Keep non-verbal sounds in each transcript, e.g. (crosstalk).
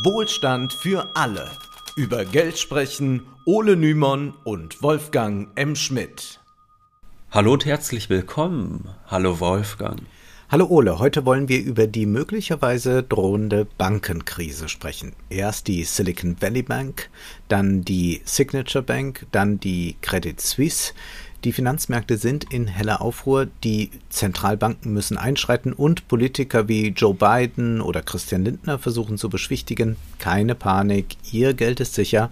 Wohlstand für alle. Über Geld sprechen Ole Nymon und Wolfgang M. Schmidt. Hallo und herzlich willkommen. Hallo Wolfgang. Hallo Ole, heute wollen wir über die möglicherweise drohende Bankenkrise sprechen. Erst die Silicon Valley Bank, dann die Signature Bank, dann die Credit Suisse. Die Finanzmärkte sind in heller Aufruhr, die Zentralbanken müssen einschreiten und Politiker wie Joe Biden oder Christian Lindner versuchen zu beschwichtigen, keine Panik, ihr Geld ist sicher.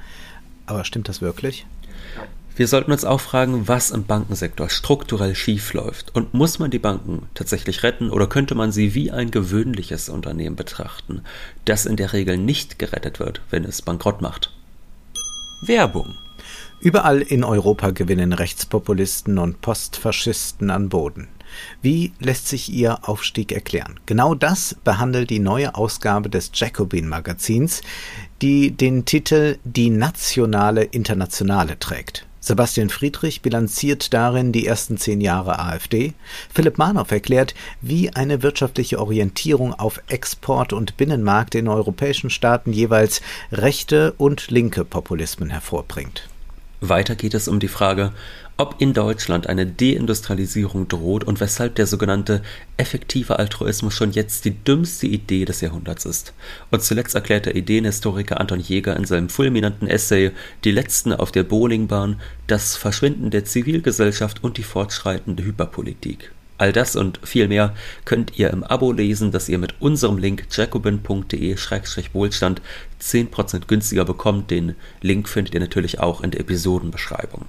Aber stimmt das wirklich? Wir sollten uns auch fragen, was im Bankensektor strukturell schiefläuft. Und muss man die Banken tatsächlich retten oder könnte man sie wie ein gewöhnliches Unternehmen betrachten, das in der Regel nicht gerettet wird, wenn es bankrott macht? Werbung Überall in Europa gewinnen Rechtspopulisten und Postfaschisten an Boden. Wie lässt sich ihr Aufstieg erklären? Genau das behandelt die neue Ausgabe des Jacobin Magazins, die den Titel Die nationale Internationale trägt. Sebastian Friedrich bilanziert darin die ersten zehn Jahre AfD. Philipp Manow erklärt, wie eine wirtschaftliche Orientierung auf Export und Binnenmarkt in europäischen Staaten jeweils rechte und linke Populismen hervorbringt. Weiter geht es um die Frage, ob in Deutschland eine Deindustrialisierung droht und weshalb der sogenannte effektive Altruismus schon jetzt die dümmste Idee des Jahrhunderts ist. Und zuletzt erklärt der Ideenhistoriker Anton Jäger in seinem fulminanten Essay Die Letzten auf der Bowlingbahn das Verschwinden der Zivilgesellschaft und die fortschreitende Hyperpolitik. All das und viel mehr könnt ihr im Abo lesen, das ihr mit unserem Link jacobin.de-wohlstand 10% günstiger bekommt. Den Link findet ihr natürlich auch in der Episodenbeschreibung.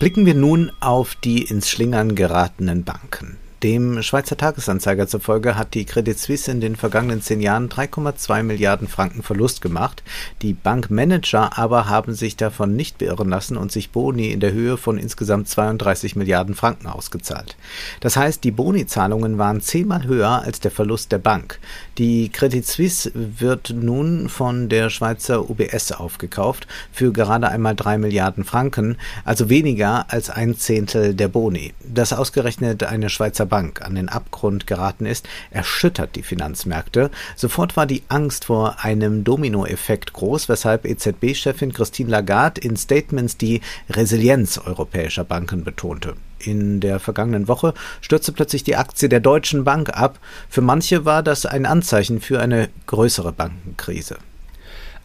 Blicken wir nun auf die ins Schlingern geratenen Banken. Dem Schweizer Tagesanzeiger zufolge hat die Credit Suisse in den vergangenen zehn Jahren 3,2 Milliarden Franken Verlust gemacht. Die Bankmanager aber haben sich davon nicht beirren lassen und sich Boni in der Höhe von insgesamt 32 Milliarden Franken ausgezahlt. Das heißt, die Boni-Zahlungen waren zehnmal höher als der Verlust der Bank. Die Credit Suisse wird nun von der Schweizer UBS aufgekauft für gerade einmal drei Milliarden Franken, also weniger als ein Zehntel der Boni. Das ausgerechnet eine Schweizer Bank an den Abgrund geraten ist, erschüttert die Finanzmärkte. Sofort war die Angst vor einem Dominoeffekt groß, weshalb EZB-Chefin Christine Lagarde in Statements die Resilienz europäischer Banken betonte. In der vergangenen Woche stürzte plötzlich die Aktie der Deutschen Bank ab. Für manche war das ein Anzeichen für eine größere Bankenkrise.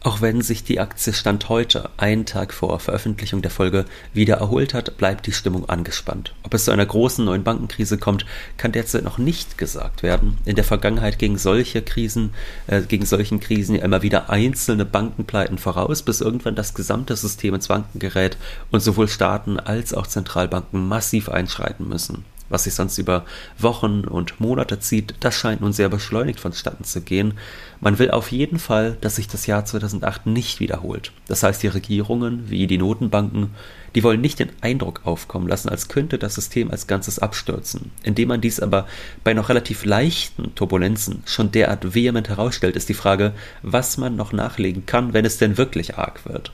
Auch wenn sich die Aktie Stand heute, einen Tag vor Veröffentlichung der Folge, wieder erholt hat, bleibt die Stimmung angespannt. Ob es zu einer großen neuen Bankenkrise kommt, kann derzeit noch nicht gesagt werden. In der Vergangenheit gegen solche Krisen, äh, gegen solchen Krisen immer wieder einzelne Bankenpleiten voraus, bis irgendwann das gesamte System ins Wanken gerät und sowohl Staaten als auch Zentralbanken massiv einschreiten müssen was sich sonst über Wochen und Monate zieht, das scheint nun sehr beschleunigt vonstatten zu gehen. Man will auf jeden Fall, dass sich das Jahr 2008 nicht wiederholt. Das heißt, die Regierungen wie die Notenbanken, die wollen nicht den Eindruck aufkommen lassen, als könnte das System als Ganzes abstürzen. Indem man dies aber bei noch relativ leichten Turbulenzen schon derart vehement herausstellt, ist die Frage, was man noch nachlegen kann, wenn es denn wirklich arg wird.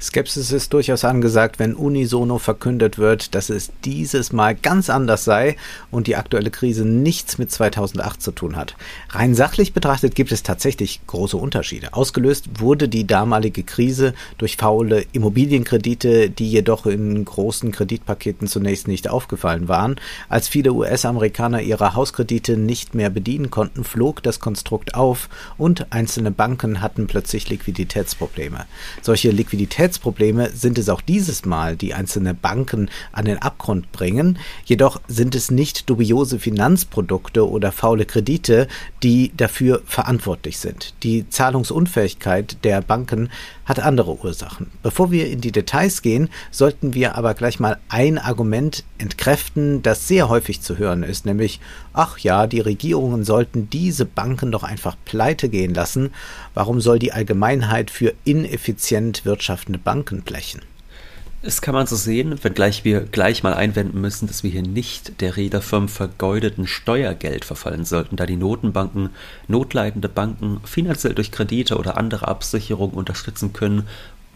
Skepsis ist durchaus angesagt, wenn unisono verkündet wird, dass es dieses Mal ganz anders sei und die aktuelle Krise nichts mit 2008 zu tun hat. Rein sachlich betrachtet gibt es tatsächlich große Unterschiede. Ausgelöst wurde die damalige Krise durch faule Immobilienkredite, die jedoch in großen Kreditpaketen zunächst nicht aufgefallen waren. Als viele US-Amerikaner ihre Hauskredite nicht mehr bedienen konnten, flog das Konstrukt auf und einzelne Banken hatten plötzlich Liquiditätsprobleme. Solche Liquiditäts Liquiditätsprobleme sind es auch dieses Mal, die einzelne Banken an den Abgrund bringen. Jedoch sind es nicht dubiose Finanzprodukte oder faule Kredite, die dafür verantwortlich sind. Die Zahlungsunfähigkeit der Banken hat andere Ursachen. Bevor wir in die Details gehen, sollten wir aber gleich mal ein Argument entkräften, das sehr häufig zu hören ist, nämlich, ach ja, die Regierungen sollten diese Banken doch einfach pleite gehen lassen. Warum soll die Allgemeinheit für ineffizient wirtschaftende Banken blechen? Das kann man so sehen, wenngleich wir gleich mal einwenden müssen, dass wir hier nicht der Rede vom vergeudeten Steuergeld verfallen sollten, da die Notenbanken notleidende Banken finanziell durch Kredite oder andere Absicherung unterstützen können,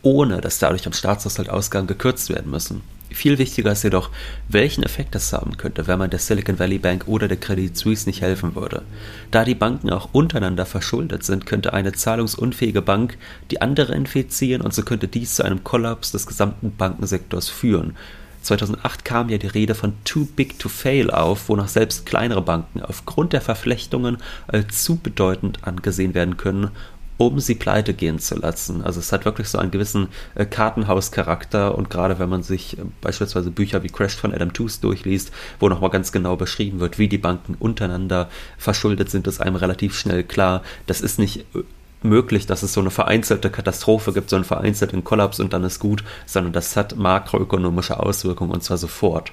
ohne dass dadurch am Staatshaushalt Ausgaben gekürzt werden müssen. Viel wichtiger ist jedoch, welchen Effekt das haben könnte, wenn man der Silicon Valley Bank oder der Credit Suisse nicht helfen würde. Da die Banken auch untereinander verschuldet sind, könnte eine zahlungsunfähige Bank die andere infizieren und so könnte dies zu einem Kollaps des gesamten Bankensektors führen. 2008 kam ja die Rede von Too Big to Fail auf, wonach selbst kleinere Banken aufgrund der Verflechtungen als zu bedeutend angesehen werden können um sie pleite gehen zu lassen. Also es hat wirklich so einen gewissen äh, Kartenhauscharakter und gerade wenn man sich äh, beispielsweise Bücher wie Crash von Adam Tooze durchliest, wo nochmal ganz genau beschrieben wird, wie die Banken untereinander verschuldet sind, ist einem relativ schnell klar, das ist nicht äh, möglich, dass es so eine vereinzelte Katastrophe gibt, so einen vereinzelten Kollaps und dann ist gut, sondern das hat makroökonomische Auswirkungen und zwar sofort.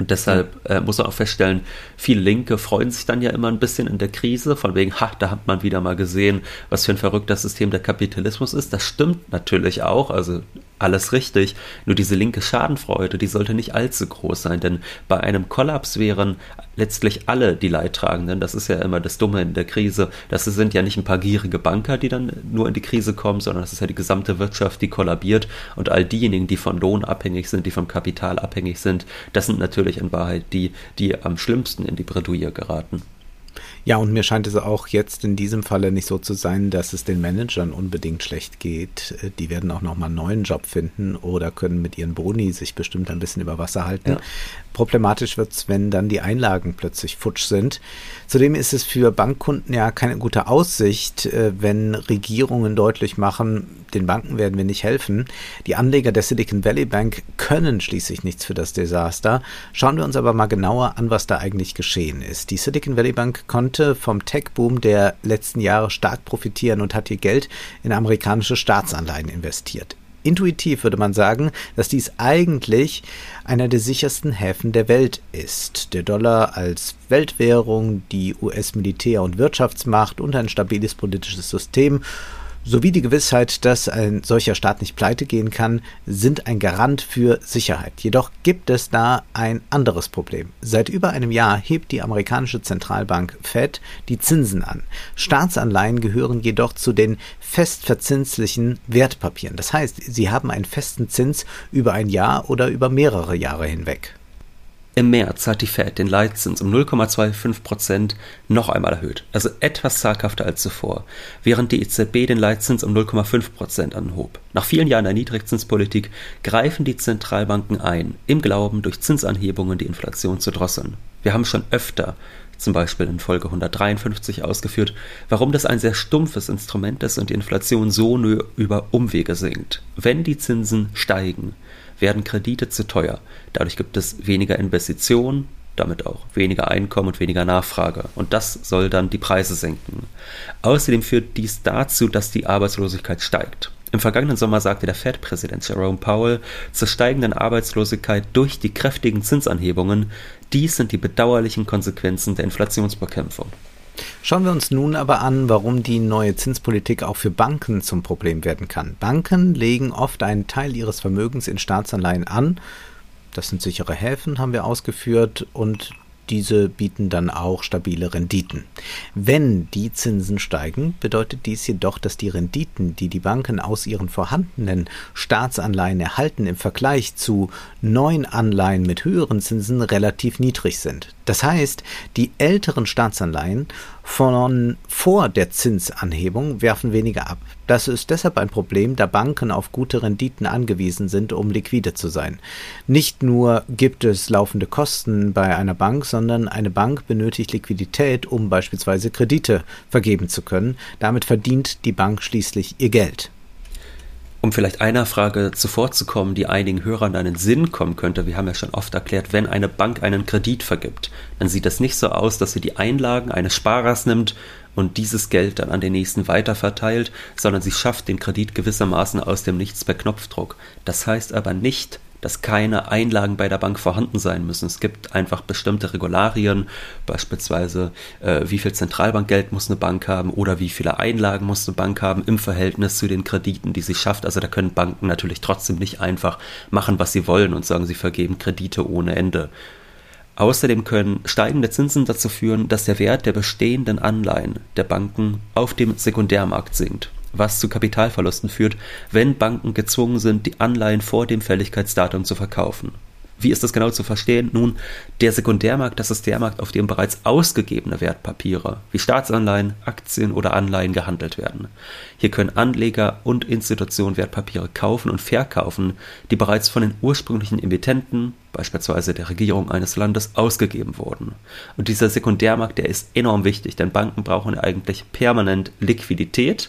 Und deshalb äh, muss man auch feststellen, viele Linke freuen sich dann ja immer ein bisschen in der Krise, von wegen, ha, da hat man wieder mal gesehen, was für ein verrücktes System der Kapitalismus ist. Das stimmt natürlich auch, also alles richtig. Nur diese linke Schadenfreude, die sollte nicht allzu groß sein, denn bei einem Kollaps wären letztlich alle die Leidtragenden. Das ist ja immer das Dumme in der Krise. Das sind ja nicht ein paar gierige Banker, die dann nur in die Krise kommen, sondern das ist ja die gesamte Wirtschaft, die kollabiert. Und all diejenigen, die von Lohn abhängig sind, die vom Kapital abhängig sind, das sind natürlich in Wahrheit die, die am schlimmsten in die Bredouille geraten. Ja, und mir scheint es auch jetzt in diesem Falle nicht so zu sein, dass es den Managern unbedingt schlecht geht. Äh, die werden auch nochmal einen neuen Job finden oder können mit ihren Boni sich bestimmt ein bisschen über Wasser halten. Ja. Problematisch wird es, wenn dann die Einlagen plötzlich futsch sind. Zudem ist es für Bankkunden ja keine gute Aussicht, äh, wenn Regierungen deutlich machen, den Banken werden wir nicht helfen. Die Anleger der Silicon Valley Bank können schließlich nichts für das Desaster. Schauen wir uns aber mal genauer an, was da eigentlich geschehen ist. Die Silicon Valley Bank konnte vom Tech-Boom der letzten Jahre stark profitieren und hat ihr Geld in amerikanische Staatsanleihen investiert. Intuitiv würde man sagen, dass dies eigentlich einer der sichersten Häfen der Welt ist. Der Dollar als Weltwährung, die US-Militär- und Wirtschaftsmacht und ein stabiles politisches System sowie die Gewissheit, dass ein solcher Staat nicht pleite gehen kann, sind ein Garant für Sicherheit. Jedoch gibt es da ein anderes Problem. Seit über einem Jahr hebt die amerikanische Zentralbank Fed die Zinsen an. Staatsanleihen gehören jedoch zu den festverzinslichen Wertpapieren. Das heißt, sie haben einen festen Zins über ein Jahr oder über mehrere Jahre hinweg. Im März hat die Fed den Leitzins um 0,25 Prozent noch einmal erhöht, also etwas zaghafter als zuvor, während die EZB den Leitzins um 0,5 Prozent anhob. Nach vielen Jahren der Niedrigzinspolitik greifen die Zentralbanken ein, im Glauben, durch Zinsanhebungen die Inflation zu drosseln. Wir haben schon öfter zum Beispiel in Folge 153 ausgeführt, warum das ein sehr stumpfes Instrument ist und die Inflation so nur über Umwege sinkt. Wenn die Zinsen steigen, werden Kredite zu teuer. Dadurch gibt es weniger Investitionen, damit auch weniger Einkommen und weniger Nachfrage. Und das soll dann die Preise senken. Außerdem führt dies dazu, dass die Arbeitslosigkeit steigt. Im vergangenen Sommer sagte der Fed-Präsident Jerome Powell zur steigenden Arbeitslosigkeit durch die kräftigen Zinsanhebungen, dies sind die bedauerlichen Konsequenzen der Inflationsbekämpfung. Schauen wir uns nun aber an, warum die neue Zinspolitik auch für Banken zum Problem werden kann. Banken legen oft einen Teil ihres Vermögens in Staatsanleihen an. Das sind sichere Häfen, haben wir ausgeführt, und diese bieten dann auch stabile Renditen. Wenn die Zinsen steigen, bedeutet dies jedoch, dass die Renditen, die die Banken aus ihren vorhandenen Staatsanleihen erhalten, im Vergleich zu neuen Anleihen mit höheren Zinsen relativ niedrig sind. Das heißt, die älteren Staatsanleihen von vor der Zinsanhebung werfen weniger ab. Das ist deshalb ein Problem, da Banken auf gute Renditen angewiesen sind, um liquide zu sein. Nicht nur gibt es laufende Kosten bei einer Bank, sondern eine Bank benötigt Liquidität, um beispielsweise Kredite vergeben zu können. Damit verdient die Bank schließlich ihr Geld. Um vielleicht einer Frage zuvorzukommen, die einigen Hörern einen Sinn kommen könnte, wir haben ja schon oft erklärt, wenn eine Bank einen Kredit vergibt, dann sieht das nicht so aus, dass sie die Einlagen eines Sparers nimmt und dieses Geld dann an den nächsten weiterverteilt, sondern sie schafft den Kredit gewissermaßen aus dem Nichts per Knopfdruck. Das heißt aber nicht, dass keine Einlagen bei der Bank vorhanden sein müssen. Es gibt einfach bestimmte Regularien, beispielsweise äh, wie viel Zentralbankgeld muss eine Bank haben oder wie viele Einlagen muss eine Bank haben im Verhältnis zu den Krediten, die sie schafft. Also da können Banken natürlich trotzdem nicht einfach machen, was sie wollen und sagen, sie vergeben Kredite ohne Ende. Außerdem können steigende Zinsen dazu führen, dass der Wert der bestehenden Anleihen der Banken auf dem Sekundärmarkt sinkt. Was zu Kapitalverlusten führt, wenn Banken gezwungen sind, die Anleihen vor dem Fälligkeitsdatum zu verkaufen. Wie ist das genau zu verstehen? Nun, der Sekundärmarkt, das ist der Markt, auf dem bereits ausgegebene Wertpapiere wie Staatsanleihen, Aktien oder Anleihen gehandelt werden. Hier können Anleger und Institutionen Wertpapiere kaufen und verkaufen, die bereits von den ursprünglichen Emittenten, beispielsweise der Regierung eines Landes, ausgegeben wurden. Und dieser Sekundärmarkt, der ist enorm wichtig, denn Banken brauchen eigentlich permanent Liquidität,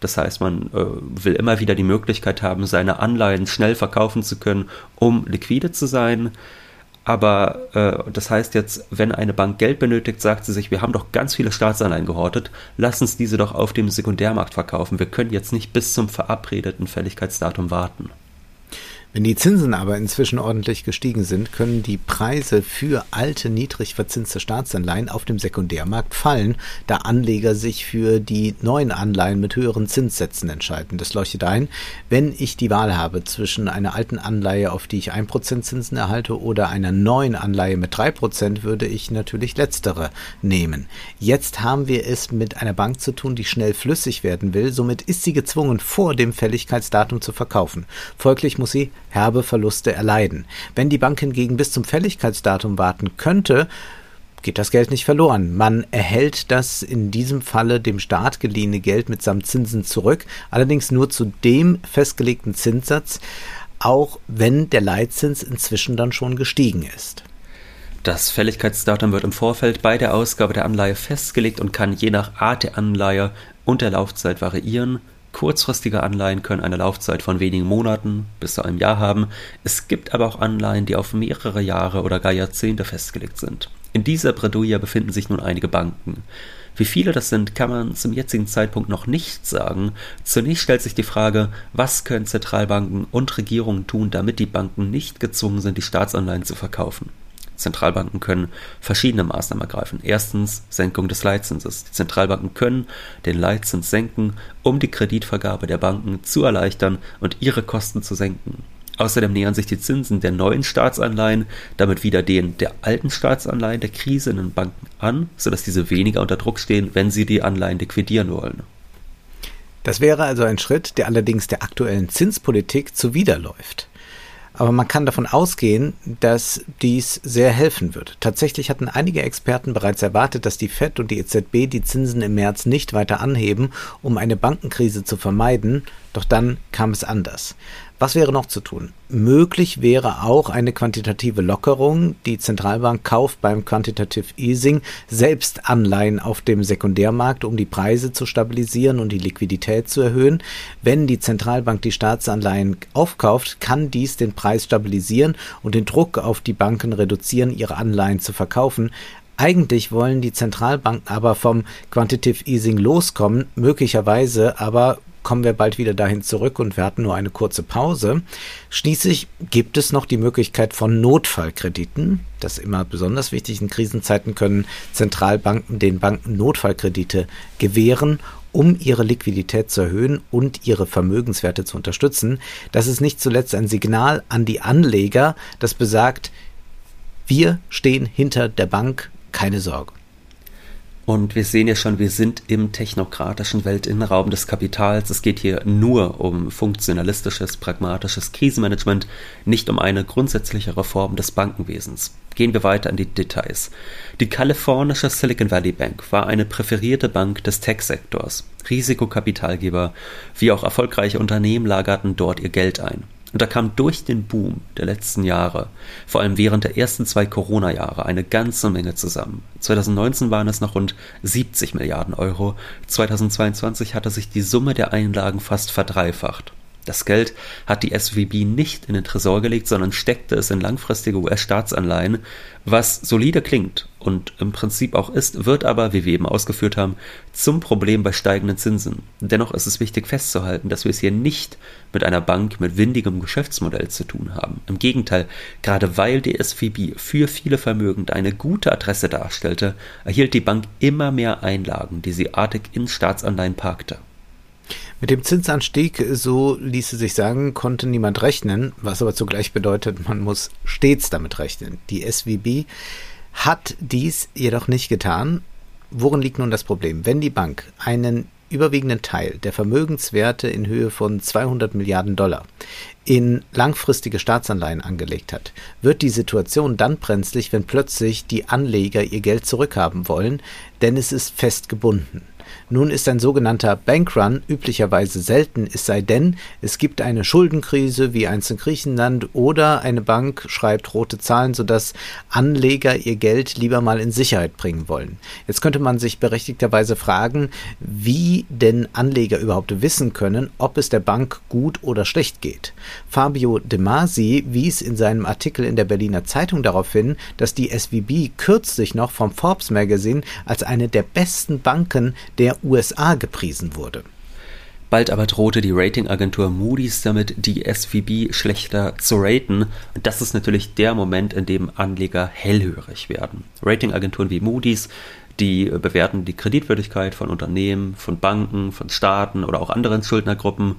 das heißt, man äh, will immer wieder die Möglichkeit haben, seine Anleihen schnell verkaufen zu können, um liquide zu sein. Aber äh, das heißt jetzt, wenn eine Bank Geld benötigt, sagt sie sich, wir haben doch ganz viele Staatsanleihen gehortet, lass uns diese doch auf dem Sekundärmarkt verkaufen. Wir können jetzt nicht bis zum verabredeten Fälligkeitsdatum warten. Wenn die Zinsen aber inzwischen ordentlich gestiegen sind, können die Preise für alte, niedrig verzinste Staatsanleihen auf dem Sekundärmarkt fallen, da Anleger sich für die neuen Anleihen mit höheren Zinssätzen entscheiden. Das leuchtet ein, wenn ich die Wahl habe zwischen einer alten Anleihe, auf die ich 1% Zinsen erhalte, oder einer neuen Anleihe mit 3%, würde ich natürlich letztere nehmen. Jetzt haben wir es mit einer Bank zu tun, die schnell flüssig werden will, somit ist sie gezwungen, vor dem Fälligkeitsdatum zu verkaufen. Folglich muss sie herbe Verluste erleiden. Wenn die Bank hingegen bis zum Fälligkeitsdatum warten könnte, geht das Geld nicht verloren. Man erhält das in diesem Falle dem Staat geliehene Geld mitsamt Zinsen zurück, allerdings nur zu dem festgelegten Zinssatz, auch wenn der Leitzins inzwischen dann schon gestiegen ist. Das Fälligkeitsdatum wird im Vorfeld bei der Ausgabe der Anleihe festgelegt und kann je nach Art der Anleihe und der Laufzeit variieren. Kurzfristige Anleihen können eine Laufzeit von wenigen Monaten bis zu einem Jahr haben. Es gibt aber auch Anleihen, die auf mehrere Jahre oder gar Jahrzehnte festgelegt sind. In dieser Bredouille befinden sich nun einige Banken. Wie viele das sind, kann man zum jetzigen Zeitpunkt noch nicht sagen. Zunächst stellt sich die Frage, was können Zentralbanken und Regierungen tun, damit die Banken nicht gezwungen sind, die Staatsanleihen zu verkaufen. Zentralbanken können verschiedene Maßnahmen ergreifen. Erstens Senkung des Leitzinses. Die Zentralbanken können den Leitzins senken, um die Kreditvergabe der Banken zu erleichtern und ihre Kosten zu senken. Außerdem nähern sich die Zinsen der neuen Staatsanleihen damit wieder denen der alten Staatsanleihen der Krise in den Banken an, sodass diese weniger unter Druck stehen, wenn sie die Anleihen liquidieren wollen. Das wäre also ein Schritt, der allerdings der aktuellen Zinspolitik zuwiderläuft. Aber man kann davon ausgehen, dass dies sehr helfen wird. Tatsächlich hatten einige Experten bereits erwartet, dass die Fed und die EZB die Zinsen im März nicht weiter anheben, um eine Bankenkrise zu vermeiden, doch dann kam es anders. Was wäre noch zu tun? Möglich wäre auch eine quantitative Lockerung. Die Zentralbank kauft beim Quantitative Easing selbst Anleihen auf dem Sekundärmarkt, um die Preise zu stabilisieren und die Liquidität zu erhöhen. Wenn die Zentralbank die Staatsanleihen aufkauft, kann dies den Preis stabilisieren und den Druck auf die Banken reduzieren, ihre Anleihen zu verkaufen. Eigentlich wollen die Zentralbanken aber vom Quantitative Easing loskommen, möglicherweise aber kommen wir bald wieder dahin zurück und wir hatten nur eine kurze Pause. Schließlich gibt es noch die Möglichkeit von Notfallkrediten. Das ist immer besonders wichtig. In Krisenzeiten können Zentralbanken den Banken Notfallkredite gewähren, um ihre Liquidität zu erhöhen und ihre Vermögenswerte zu unterstützen. Das ist nicht zuletzt ein Signal an die Anleger, das besagt, wir stehen hinter der Bank, keine Sorge. Und wir sehen ja schon, wir sind im technokratischen Weltinnenraum des Kapitals. Es geht hier nur um funktionalistisches, pragmatisches Krisenmanagement, nicht um eine grundsätzliche Reform des Bankenwesens. Gehen wir weiter in die Details. Die kalifornische Silicon Valley Bank war eine präferierte Bank des Tech-Sektors. Risikokapitalgeber wie auch erfolgreiche Unternehmen lagerten dort ihr Geld ein. Und da kam durch den Boom der letzten Jahre, vor allem während der ersten zwei Corona-Jahre, eine ganze Menge zusammen. 2019 waren es noch rund 70 Milliarden Euro, 2022 hatte sich die Summe der Einlagen fast verdreifacht. Das Geld hat die SWB nicht in den Tresor gelegt, sondern steckte es in langfristige US-Staatsanleihen, was solide klingt und im Prinzip auch ist, wird aber, wie wir eben ausgeführt haben, zum Problem bei steigenden Zinsen. Dennoch ist es wichtig festzuhalten, dass wir es hier nicht mit einer Bank mit windigem Geschäftsmodell zu tun haben. Im Gegenteil, gerade weil die SWB für viele Vermögende eine gute Adresse darstellte, erhielt die Bank immer mehr Einlagen, die sie artig in Staatsanleihen parkte. Mit dem Zinsanstieg, so ließe sich sagen, konnte niemand rechnen, was aber zugleich bedeutet, man muss stets damit rechnen. Die SWB hat dies jedoch nicht getan. Worin liegt nun das Problem? Wenn die Bank einen überwiegenden Teil der Vermögenswerte in Höhe von 200 Milliarden Dollar in langfristige Staatsanleihen angelegt hat, wird die Situation dann brenzlig, wenn plötzlich die Anleger ihr Geld zurückhaben wollen, denn es ist fest gebunden. Nun ist ein sogenannter Bankrun üblicherweise selten, es sei denn, es gibt eine Schuldenkrise wie einst in Griechenland oder eine Bank schreibt rote Zahlen, sodass Anleger ihr Geld lieber mal in Sicherheit bringen wollen. Jetzt könnte man sich berechtigterweise fragen, wie denn Anleger überhaupt wissen können, ob es der Bank gut oder schlecht geht. Fabio De Masi wies in seinem Artikel in der Berliner Zeitung darauf hin, dass die SVB kürzlich noch vom Forbes Magazine als eine der besten Banken der USA gepriesen wurde. Bald aber drohte die Ratingagentur Moody's damit, die SVB schlechter zu raten. Und das ist natürlich der Moment, in dem Anleger hellhörig werden. Ratingagenturen wie Moody's, die bewerten die Kreditwürdigkeit von Unternehmen, von Banken, von Staaten oder auch anderen Schuldnergruppen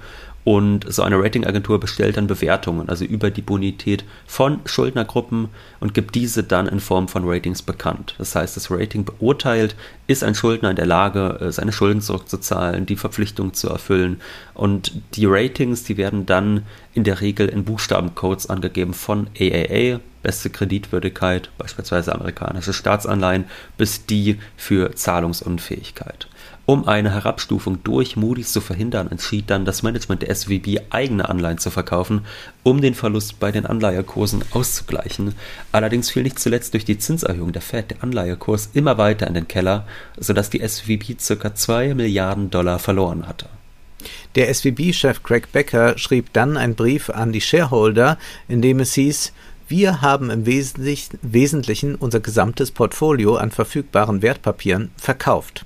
und so eine Ratingagentur bestellt dann Bewertungen, also über die Bonität von Schuldnergruppen und gibt diese dann in Form von Ratings bekannt. Das heißt, das Rating beurteilt, ist ein Schuldner in der Lage, äh, seine Schulden zurückzuzahlen, die Verpflichtung zu erfüllen. Und die Ratings, die werden dann in der Regel in Buchstabencodes angegeben von AAA, beste Kreditwürdigkeit, beispielsweise amerikanische Staatsanleihen, bis die für Zahlungsunfähigkeit. Um eine Herabstufung durch Moody's zu verhindern, entschied dann das Management der SVB eigene Anleihen zu verkaufen, um den Verlust bei den Anleihekursen auszugleichen. Allerdings fiel nicht zuletzt durch die Zinserhöhung der Fed der Anleihekurs immer weiter in den Keller, sodass die SVB ca. 2 Milliarden Dollar verloren hatte. Der SVB-Chef Craig Becker schrieb dann einen Brief an die Shareholder, in dem es hieß, wir haben im Wesentlichen unser gesamtes Portfolio an verfügbaren Wertpapieren verkauft.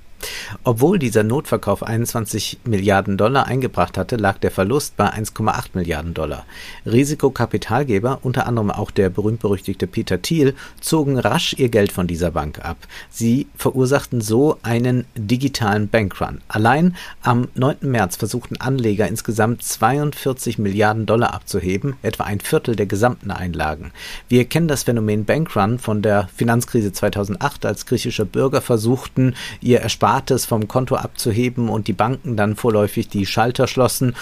Obwohl dieser Notverkauf 21 Milliarden Dollar eingebracht hatte, lag der Verlust bei 1,8 Milliarden Dollar. Risikokapitalgeber, unter anderem auch der berühmt-berüchtigte Peter Thiel, zogen rasch ihr Geld von dieser Bank ab. Sie verursachten so einen digitalen Bankrun. Allein am 9. März versuchten Anleger insgesamt 42 Milliarden Dollar abzuheben, etwa ein Viertel der gesamten Einlagen. Wir kennen das Phänomen Bankrun von der Finanzkrise 2008, als griechische Bürger versuchten, ihr Erspartes Erspartes vom Konto abzuheben und die Banken dann vorläufig die Schalter schlossen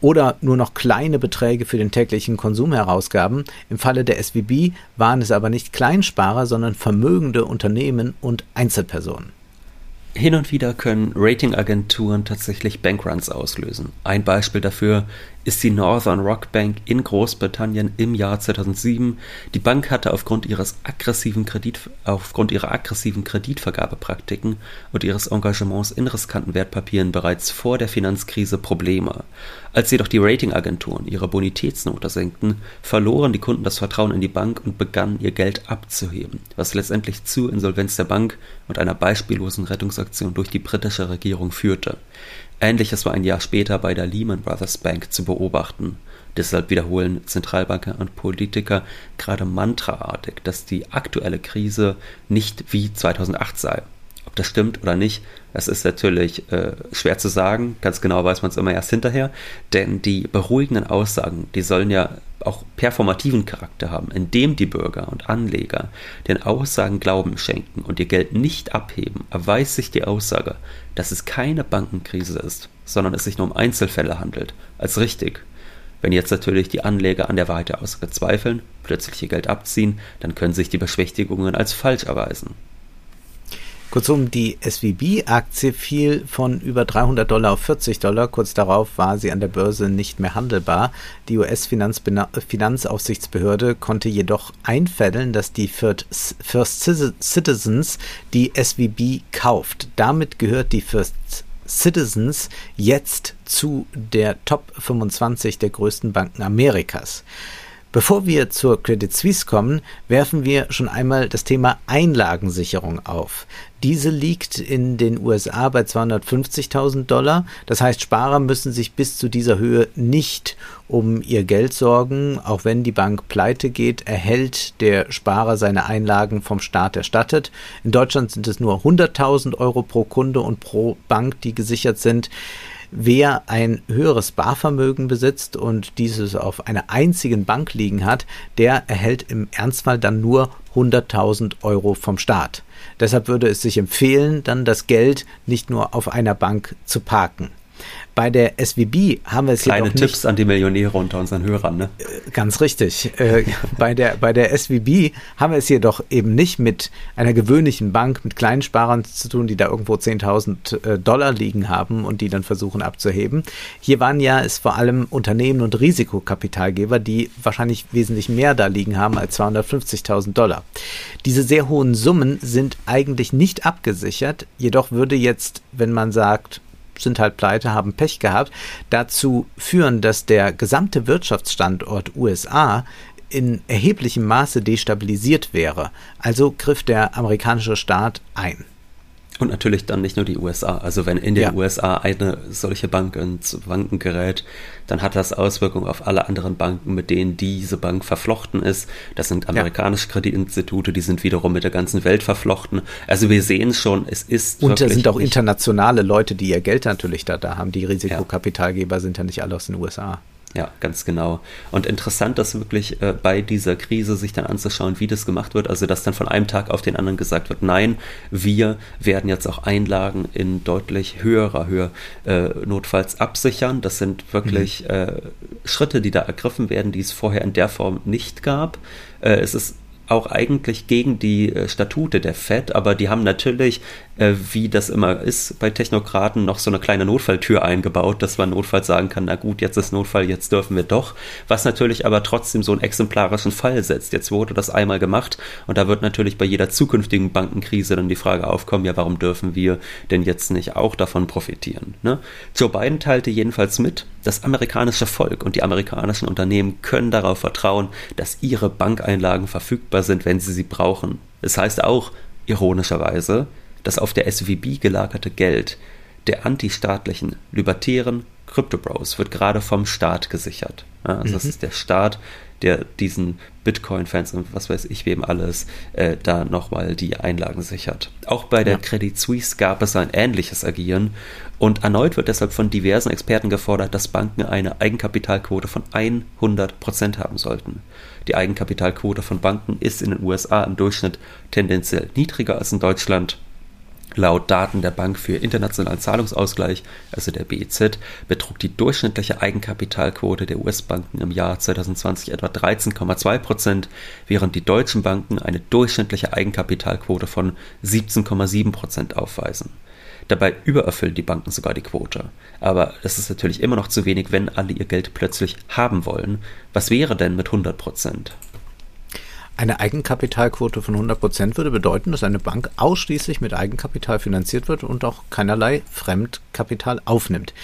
oder nur noch kleine Beträge für den täglichen Konsum herausgaben. Im Falle der SWB waren es aber nicht Kleinsparer, sondern vermögende Unternehmen und Einzelpersonen. Hin und wieder können Ratingagenturen tatsächlich Bankruns auslösen. Ein Beispiel dafür ist die Northern Rock Bank in Großbritannien im Jahr 2007. Die Bank hatte aufgrund, ihres aggressiven Kredit, aufgrund ihrer aggressiven Kreditvergabepraktiken und ihres Engagements in riskanten Wertpapieren bereits vor der Finanzkrise Probleme. Als jedoch die Ratingagenturen ihre Bonitätsnote senkten, verloren die Kunden das Vertrauen in die Bank und begannen ihr Geld abzuheben, was letztendlich zu Insolvenz der Bank und einer beispiellosen Rettungsaktion durch die britische Regierung führte. Ähnliches war ein Jahr später bei der Lehman Brothers Bank zu beobachten. Deshalb wiederholen Zentralbanker und Politiker gerade mantraartig, dass die aktuelle Krise nicht wie 2008 sei. Ob das stimmt oder nicht, das ist natürlich äh, schwer zu sagen. Ganz genau weiß man es immer erst hinterher. Denn die beruhigenden Aussagen, die sollen ja auch performativen Charakter haben, indem die Bürger und Anleger den Aussagen Glauben schenken und ihr Geld nicht abheben, erweist sich die Aussage, dass es keine Bankenkrise ist, sondern es sich nur um Einzelfälle handelt, als richtig. Wenn jetzt natürlich die Anleger an der Wahrheit der Aussage zweifeln, plötzlich ihr Geld abziehen, dann können sich die Beschwichtigungen als falsch erweisen. Kurzum, die SVB-Aktie fiel von über 300 Dollar auf 40 Dollar. Kurz darauf war sie an der Börse nicht mehr handelbar. Die US-Finanzaufsichtsbehörde konnte jedoch einfädeln, dass die First Citizens die SVB kauft. Damit gehört die First Citizens jetzt zu der Top 25 der größten Banken Amerikas. Bevor wir zur Credit Suisse kommen, werfen wir schon einmal das Thema Einlagensicherung auf. Diese liegt in den USA bei 250.000 Dollar. Das heißt, Sparer müssen sich bis zu dieser Höhe nicht um ihr Geld sorgen. Auch wenn die Bank pleite geht, erhält der Sparer seine Einlagen vom Staat erstattet. In Deutschland sind es nur 100.000 Euro pro Kunde und pro Bank, die gesichert sind. Wer ein höheres Barvermögen besitzt und dieses auf einer einzigen Bank liegen hat, der erhält im Ernstfall dann nur 100.000 Euro vom Staat. Deshalb würde es sich empfehlen, dann das Geld nicht nur auf einer Bank zu parken. Bei der SWB haben wir es Kleine Tipps an die Millionäre unter unseren Hörern, ne? Äh, ganz richtig. Äh, (laughs) bei, der, bei der SWB haben wir es jedoch eben nicht mit einer gewöhnlichen Bank, mit kleinen Sparern zu tun, die da irgendwo 10.000 äh, Dollar liegen haben und die dann versuchen abzuheben. Hier waren ja es vor allem Unternehmen und Risikokapitalgeber, die wahrscheinlich wesentlich mehr da liegen haben als 250.000 Dollar. Diese sehr hohen Summen sind eigentlich nicht abgesichert, jedoch würde jetzt, wenn man sagt, sind halt pleite, haben Pech gehabt, dazu führen, dass der gesamte Wirtschaftsstandort USA in erheblichem Maße destabilisiert wäre. Also griff der amerikanische Staat ein. Und natürlich dann nicht nur die USA. Also wenn in den ja. USA eine solche Bank ins Wanken gerät, dann hat das Auswirkungen auf alle anderen Banken, mit denen diese Bank verflochten ist. Das sind amerikanische ja. Kreditinstitute, die sind wiederum mit der ganzen Welt verflochten. Also wir sehen schon, es ist. Und da sind auch internationale Leute, die ihr Geld natürlich da, da haben. Die Risikokapitalgeber ja. sind ja nicht alle aus den USA. Ja, ganz genau. Und interessant, das wirklich äh, bei dieser Krise sich dann anzuschauen, wie das gemacht wird. Also, dass dann von einem Tag auf den anderen gesagt wird, nein, wir werden jetzt auch Einlagen in deutlich höherer Höhe äh, notfalls absichern. Das sind wirklich mhm. äh, Schritte, die da ergriffen werden, die es vorher in der Form nicht gab. Äh, es ist auch eigentlich gegen die äh, Statute der FED, aber die haben natürlich äh, wie das immer ist bei Technokraten, noch so eine kleine Notfalltür eingebaut, dass man notfalls sagen kann, na gut, jetzt ist Notfall, jetzt dürfen wir doch. Was natürlich aber trotzdem so einen exemplarischen Fall setzt. Jetzt wurde das einmal gemacht und da wird natürlich bei jeder zukünftigen Bankenkrise dann die Frage aufkommen, ja, warum dürfen wir denn jetzt nicht auch davon profitieren? Ne? Joe Biden teilte jedenfalls mit, das amerikanische Volk und die amerikanischen Unternehmen können darauf vertrauen, dass ihre Bankeinlagen verfügbar sind, wenn sie sie brauchen. Das heißt auch, ironischerweise, das auf der SVB gelagerte Geld der antistaatlichen, libertären Crypto-Bros wird gerade vom Staat gesichert. Ja, also mhm. das ist der Staat, der diesen Bitcoin-Fans und was weiß ich wem alles äh, da nochmal die Einlagen sichert. Auch bei der ja. Credit Suisse gab es ein ähnliches Agieren und erneut wird deshalb von diversen Experten gefordert, dass Banken eine Eigenkapitalquote von 100% haben sollten. Die Eigenkapitalquote von Banken ist in den USA im Durchschnitt tendenziell niedriger als in Deutschland Laut Daten der Bank für internationalen Zahlungsausgleich, also der BEZ, betrug die durchschnittliche Eigenkapitalquote der US-Banken im Jahr 2020 etwa 13,2 Prozent, während die deutschen Banken eine durchschnittliche Eigenkapitalquote von 17,7 Prozent aufweisen. Dabei übererfüllen die Banken sogar die Quote. Aber das ist natürlich immer noch zu wenig, wenn alle ihr Geld plötzlich haben wollen. Was wäre denn mit 100 Prozent? Eine Eigenkapitalquote von 100 Prozent würde bedeuten, dass eine Bank ausschließlich mit Eigenkapital finanziert wird und auch keinerlei Fremdkapital aufnimmt.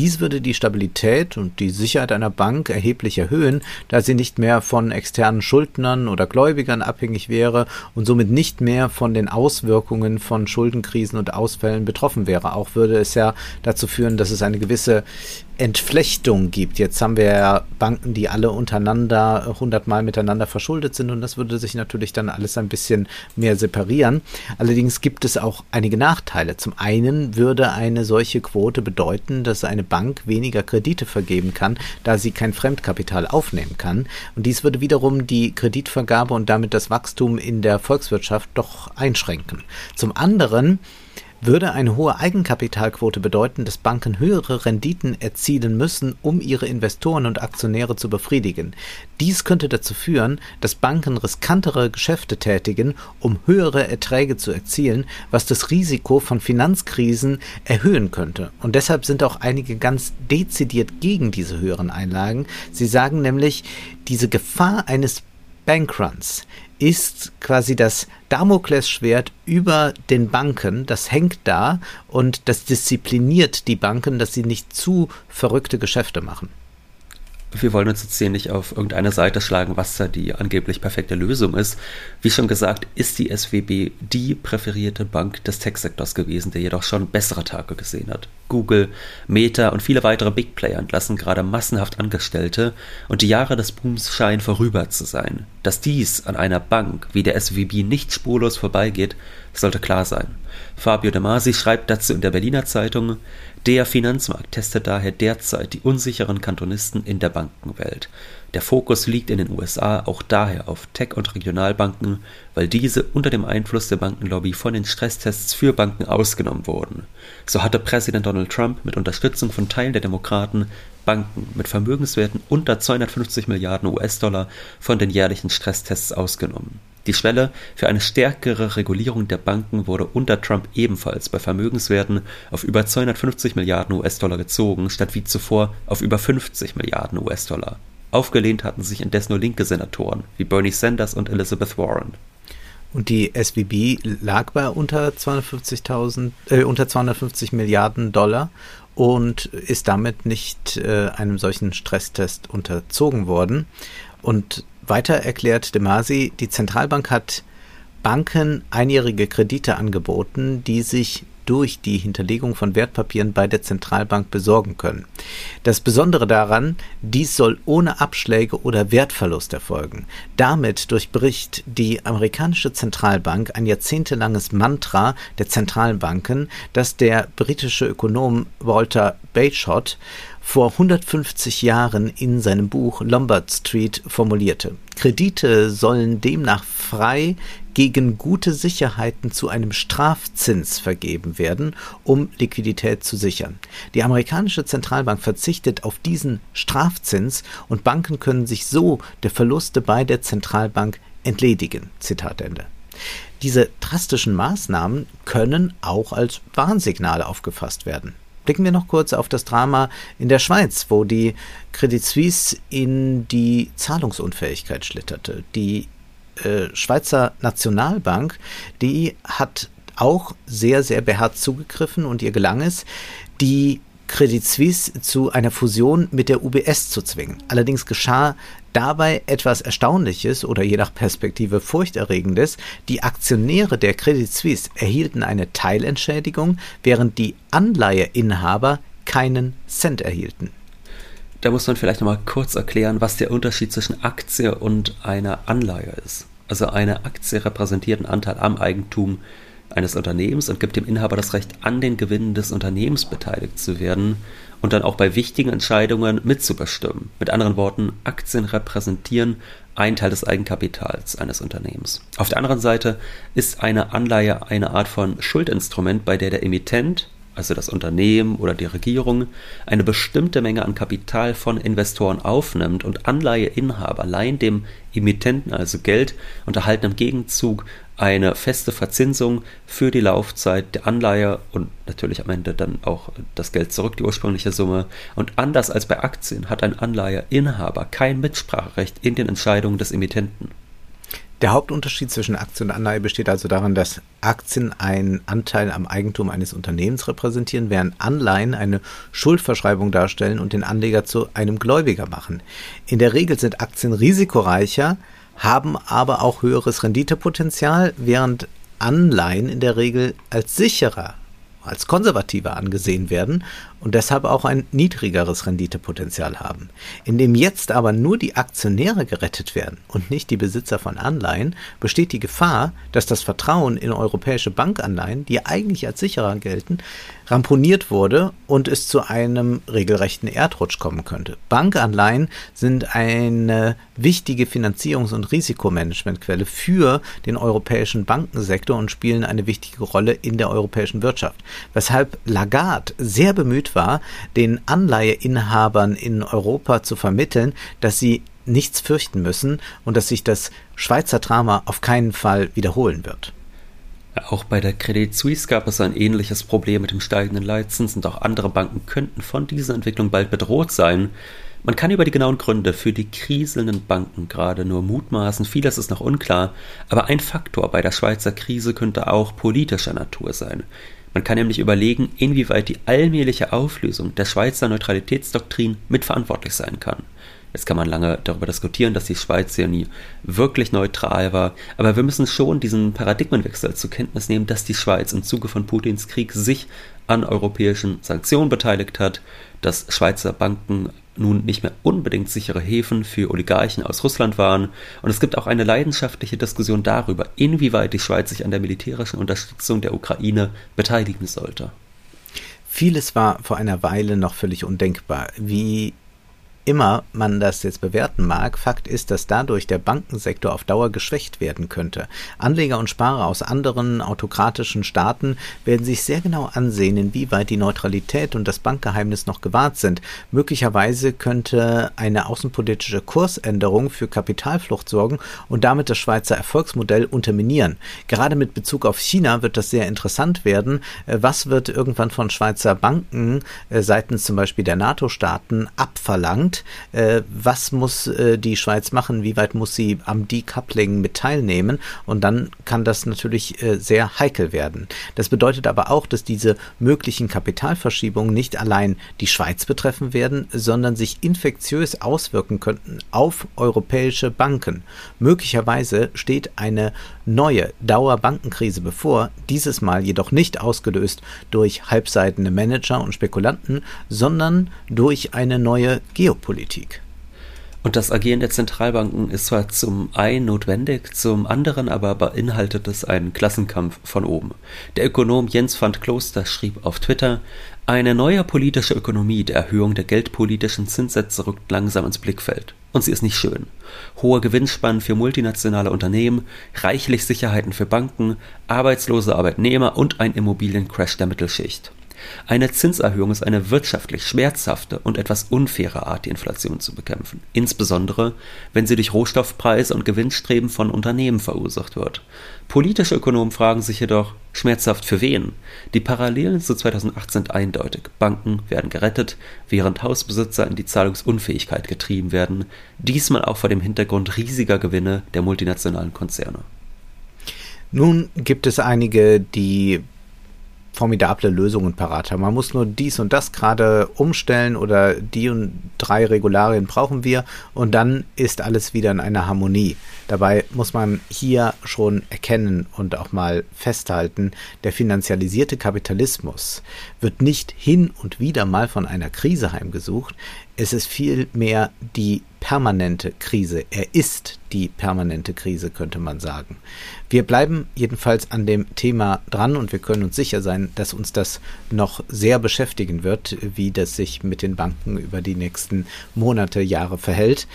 Dies würde die Stabilität und die Sicherheit einer Bank erheblich erhöhen, da sie nicht mehr von externen Schuldnern oder Gläubigern abhängig wäre und somit nicht mehr von den Auswirkungen von Schuldenkrisen und Ausfällen betroffen wäre. Auch würde es ja dazu führen, dass es eine gewisse Entflechtung gibt. Jetzt haben wir ja Banken, die alle untereinander hundertmal miteinander verschuldet sind und das würde sich natürlich dann alles ein bisschen mehr separieren. Allerdings gibt es auch einige Nachteile. Zum einen würde eine solche Quote bedeuten, dass eine Bank weniger Kredite vergeben kann, da sie kein Fremdkapital aufnehmen kann. Und dies würde wiederum die Kreditvergabe und damit das Wachstum in der Volkswirtschaft doch einschränken. Zum anderen würde eine hohe Eigenkapitalquote bedeuten, dass Banken höhere Renditen erzielen müssen, um ihre Investoren und Aktionäre zu befriedigen. Dies könnte dazu führen, dass Banken riskantere Geschäfte tätigen, um höhere Erträge zu erzielen, was das Risiko von Finanzkrisen erhöhen könnte. Und deshalb sind auch einige ganz dezidiert gegen diese höheren Einlagen. Sie sagen nämlich, diese Gefahr eines Bankruns ist quasi das Damoklesschwert über den Banken. Das hängt da und das diszipliniert die Banken, dass sie nicht zu verrückte Geschäfte machen wir wollen uns jetzt hier nicht auf irgendeine Seite schlagen, was da die angeblich perfekte Lösung ist. Wie schon gesagt, ist die SWB die präferierte Bank des Tech-Sektors gewesen, der jedoch schon bessere Tage gesehen hat. Google, Meta und viele weitere Big Player entlassen gerade massenhaft Angestellte und die Jahre des Booms scheinen vorüber zu sein. Dass dies an einer Bank wie der SWB nicht spurlos vorbeigeht, sollte klar sein. Fabio De Masi schreibt dazu in der Berliner Zeitung, der Finanzmarkt testet daher derzeit die unsicheren Kantonisten in der Bankenwelt. Der Fokus liegt in den USA auch daher auf Tech- und Regionalbanken, weil diese unter dem Einfluss der Bankenlobby von den Stresstests für Banken ausgenommen wurden. So hatte Präsident Donald Trump mit Unterstützung von Teilen der Demokraten Banken mit Vermögenswerten unter 250 Milliarden US-Dollar von den jährlichen Stresstests ausgenommen. Die Schwelle für eine stärkere Regulierung der Banken wurde unter Trump ebenfalls bei Vermögenswerten auf über 250 Milliarden US-Dollar gezogen, statt wie zuvor auf über 50 Milliarden US-Dollar. Aufgelehnt hatten sich indes nur linke Senatoren wie Bernie Sanders und Elizabeth Warren. Und die SVB lag bei unter 250.000, äh, unter 250 Milliarden Dollar und ist damit nicht äh, einem solchen Stresstest unterzogen worden. Und weiter erklärt De Masi, die Zentralbank hat Banken einjährige Kredite angeboten, die sich durch die Hinterlegung von Wertpapieren bei der Zentralbank besorgen können. Das Besondere daran, dies soll ohne Abschläge oder Wertverlust erfolgen. Damit durchbricht die amerikanische Zentralbank ein jahrzehntelanges Mantra der Zentralbanken, das der britische Ökonom Walter Bagehot vor 150 Jahren in seinem Buch Lombard Street formulierte. Kredite sollen demnach frei gegen gute Sicherheiten zu einem Strafzins vergeben werden, um Liquidität zu sichern. Die amerikanische Zentralbank verzichtet auf diesen Strafzins und Banken können sich so der Verluste bei der Zentralbank entledigen. Zitat Ende. Diese drastischen Maßnahmen können auch als Warnsignale aufgefasst werden. Blicken wir noch kurz auf das Drama in der Schweiz, wo die Credit Suisse in die Zahlungsunfähigkeit schlitterte. Die äh, Schweizer Nationalbank, die hat auch sehr, sehr beherzt zugegriffen und ihr gelang es, die Credit Suisse zu einer Fusion mit der UBS zu zwingen. Allerdings geschah dabei etwas Erstaunliches oder je nach Perspektive furchterregendes. Die Aktionäre der Credit Suisse erhielten eine Teilentschädigung, während die Anleiheinhaber keinen Cent erhielten. Da muss man vielleicht nochmal kurz erklären, was der Unterschied zwischen Aktie und einer Anleihe ist. Also eine Aktie repräsentiert einen Anteil am Eigentum eines Unternehmens und gibt dem Inhaber das Recht, an den Gewinnen des Unternehmens beteiligt zu werden und dann auch bei wichtigen Entscheidungen mitzubestimmen. Mit anderen Worten, Aktien repräsentieren einen Teil des Eigenkapitals eines Unternehmens. Auf der anderen Seite ist eine Anleihe eine Art von Schuldinstrument, bei der der Emittent also das Unternehmen oder die Regierung, eine bestimmte Menge an Kapital von Investoren aufnimmt und Anleiheinhaber leihen dem Emittenten also Geld und erhalten im Gegenzug eine feste Verzinsung für die Laufzeit der Anleihe und natürlich am Ende dann auch das Geld zurück, die ursprüngliche Summe. Und anders als bei Aktien hat ein Anleiheinhaber kein Mitspracherecht in den Entscheidungen des Emittenten. Der Hauptunterschied zwischen Aktie und Anleihe besteht also darin, dass Aktien einen Anteil am Eigentum eines Unternehmens repräsentieren, während Anleihen eine Schuldverschreibung darstellen und den Anleger zu einem Gläubiger machen. In der Regel sind Aktien risikoreicher, haben aber auch höheres Renditepotenzial, während Anleihen in der Regel als sicherer als konservativer angesehen werden und deshalb auch ein niedrigeres Renditepotenzial haben. Indem jetzt aber nur die Aktionäre gerettet werden und nicht die Besitzer von Anleihen, besteht die Gefahr, dass das Vertrauen in europäische Bankanleihen, die eigentlich als sicherer gelten, ramponiert wurde und es zu einem regelrechten Erdrutsch kommen könnte. Bankanleihen sind eine wichtige Finanzierungs- und Risikomanagementquelle für den europäischen Bankensektor und spielen eine wichtige Rolle in der europäischen Wirtschaft. Weshalb Lagarde sehr bemüht war, den Anleiheinhabern in Europa zu vermitteln, dass sie nichts fürchten müssen und dass sich das Schweizer Drama auf keinen Fall wiederholen wird. Auch bei der Credit Suisse gab es ein ähnliches Problem mit dem steigenden Leitzins und auch andere Banken könnten von dieser Entwicklung bald bedroht sein. Man kann über die genauen Gründe für die kriselnden Banken gerade nur mutmaßen, vieles ist noch unklar, aber ein Faktor bei der Schweizer Krise könnte auch politischer Natur sein. Man kann nämlich überlegen, inwieweit die allmähliche Auflösung der Schweizer Neutralitätsdoktrin mitverantwortlich sein kann. Jetzt kann man lange darüber diskutieren, dass die Schweiz ja nie wirklich neutral war, aber wir müssen schon diesen Paradigmenwechsel zur Kenntnis nehmen, dass die Schweiz im Zuge von Putins Krieg sich an europäischen Sanktionen beteiligt hat, dass Schweizer Banken nun nicht mehr unbedingt sichere Häfen für Oligarchen aus Russland waren, und es gibt auch eine leidenschaftliche Diskussion darüber, inwieweit die Schweiz sich an der militärischen Unterstützung der Ukraine beteiligen sollte. Vieles war vor einer Weile noch völlig undenkbar, wie immer man das jetzt bewerten mag, Fakt ist, dass dadurch der Bankensektor auf Dauer geschwächt werden könnte. Anleger und Sparer aus anderen autokratischen Staaten werden sich sehr genau ansehen, inwieweit die Neutralität und das Bankgeheimnis noch gewahrt sind. Möglicherweise könnte eine außenpolitische Kursänderung für Kapitalflucht sorgen und damit das Schweizer Erfolgsmodell unterminieren. Gerade mit Bezug auf China wird das sehr interessant werden. Äh, was wird irgendwann von Schweizer Banken äh, seitens zum Beispiel der NATO-Staaten abverlangt? Punkt, äh, was muss äh, die Schweiz machen, wie weit muss sie am Decoupling mit teilnehmen und dann kann das natürlich äh, sehr heikel werden. Das bedeutet aber auch, dass diese möglichen Kapitalverschiebungen nicht allein die Schweiz betreffen werden, sondern sich infektiös auswirken könnten auf europäische Banken. Möglicherweise steht eine neue Dauerbankenkrise bevor, dieses Mal jedoch nicht ausgelöst durch halbseitende Manager und Spekulanten, sondern durch eine neue Geopolitik. Und das Agieren der Zentralbanken ist zwar zum einen notwendig, zum anderen aber beinhaltet es einen Klassenkampf von oben. Der Ökonom Jens van Kloster schrieb auf Twitter, eine neue politische Ökonomie der Erhöhung der geldpolitischen Zinssätze rückt langsam ins Blickfeld. Und sie ist nicht schön. Hohe Gewinnspannen für multinationale Unternehmen, reichlich Sicherheiten für Banken, arbeitslose Arbeitnehmer und ein Immobiliencrash der Mittelschicht. Eine Zinserhöhung ist eine wirtschaftlich schmerzhafte und etwas unfaire Art, die Inflation zu bekämpfen, insbesondere wenn sie durch Rohstoffpreise und Gewinnstreben von Unternehmen verursacht wird. Politische Ökonomen fragen sich jedoch, schmerzhaft für wen? Die Parallelen zu 2008 sind eindeutig. Banken werden gerettet, während Hausbesitzer in die Zahlungsunfähigkeit getrieben werden, diesmal auch vor dem Hintergrund riesiger Gewinne der multinationalen Konzerne. Nun gibt es einige, die formidable Lösungen parat haben. Man muss nur dies und das gerade umstellen oder die und drei Regularien brauchen wir und dann ist alles wieder in einer Harmonie. Dabei muss man hier schon erkennen und auch mal festhalten, der finanzialisierte Kapitalismus wird nicht hin und wieder mal von einer Krise heimgesucht. Es ist vielmehr die permanente Krise. Er ist die permanente Krise, könnte man sagen. Wir bleiben jedenfalls an dem Thema dran und wir können uns sicher sein, dass uns das noch sehr beschäftigen wird, wie das sich mit den Banken über die nächsten Monate, Jahre verhält.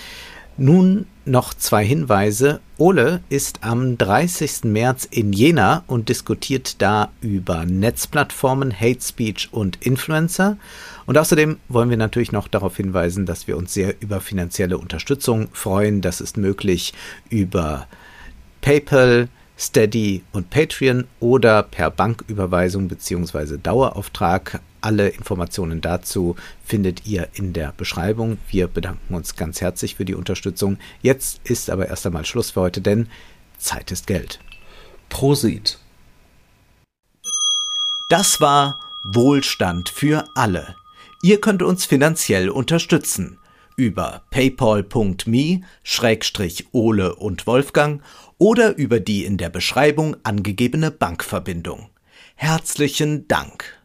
Nun noch zwei Hinweise. Ole ist am 30. März in Jena und diskutiert da über Netzplattformen, Hate Speech und Influencer. Und außerdem wollen wir natürlich noch darauf hinweisen, dass wir uns sehr über finanzielle Unterstützung freuen. Das ist möglich über PayPal, Steady und Patreon oder per Banküberweisung bzw. Dauerauftrag. Alle Informationen dazu findet ihr in der Beschreibung. Wir bedanken uns ganz herzlich für die Unterstützung. Jetzt ist aber erst einmal Schluss für heute, denn Zeit ist Geld. Prosit. Das war Wohlstand für alle. Ihr könnt uns finanziell unterstützen über paypal.me-ole und Wolfgang oder über die in der Beschreibung angegebene Bankverbindung. Herzlichen Dank!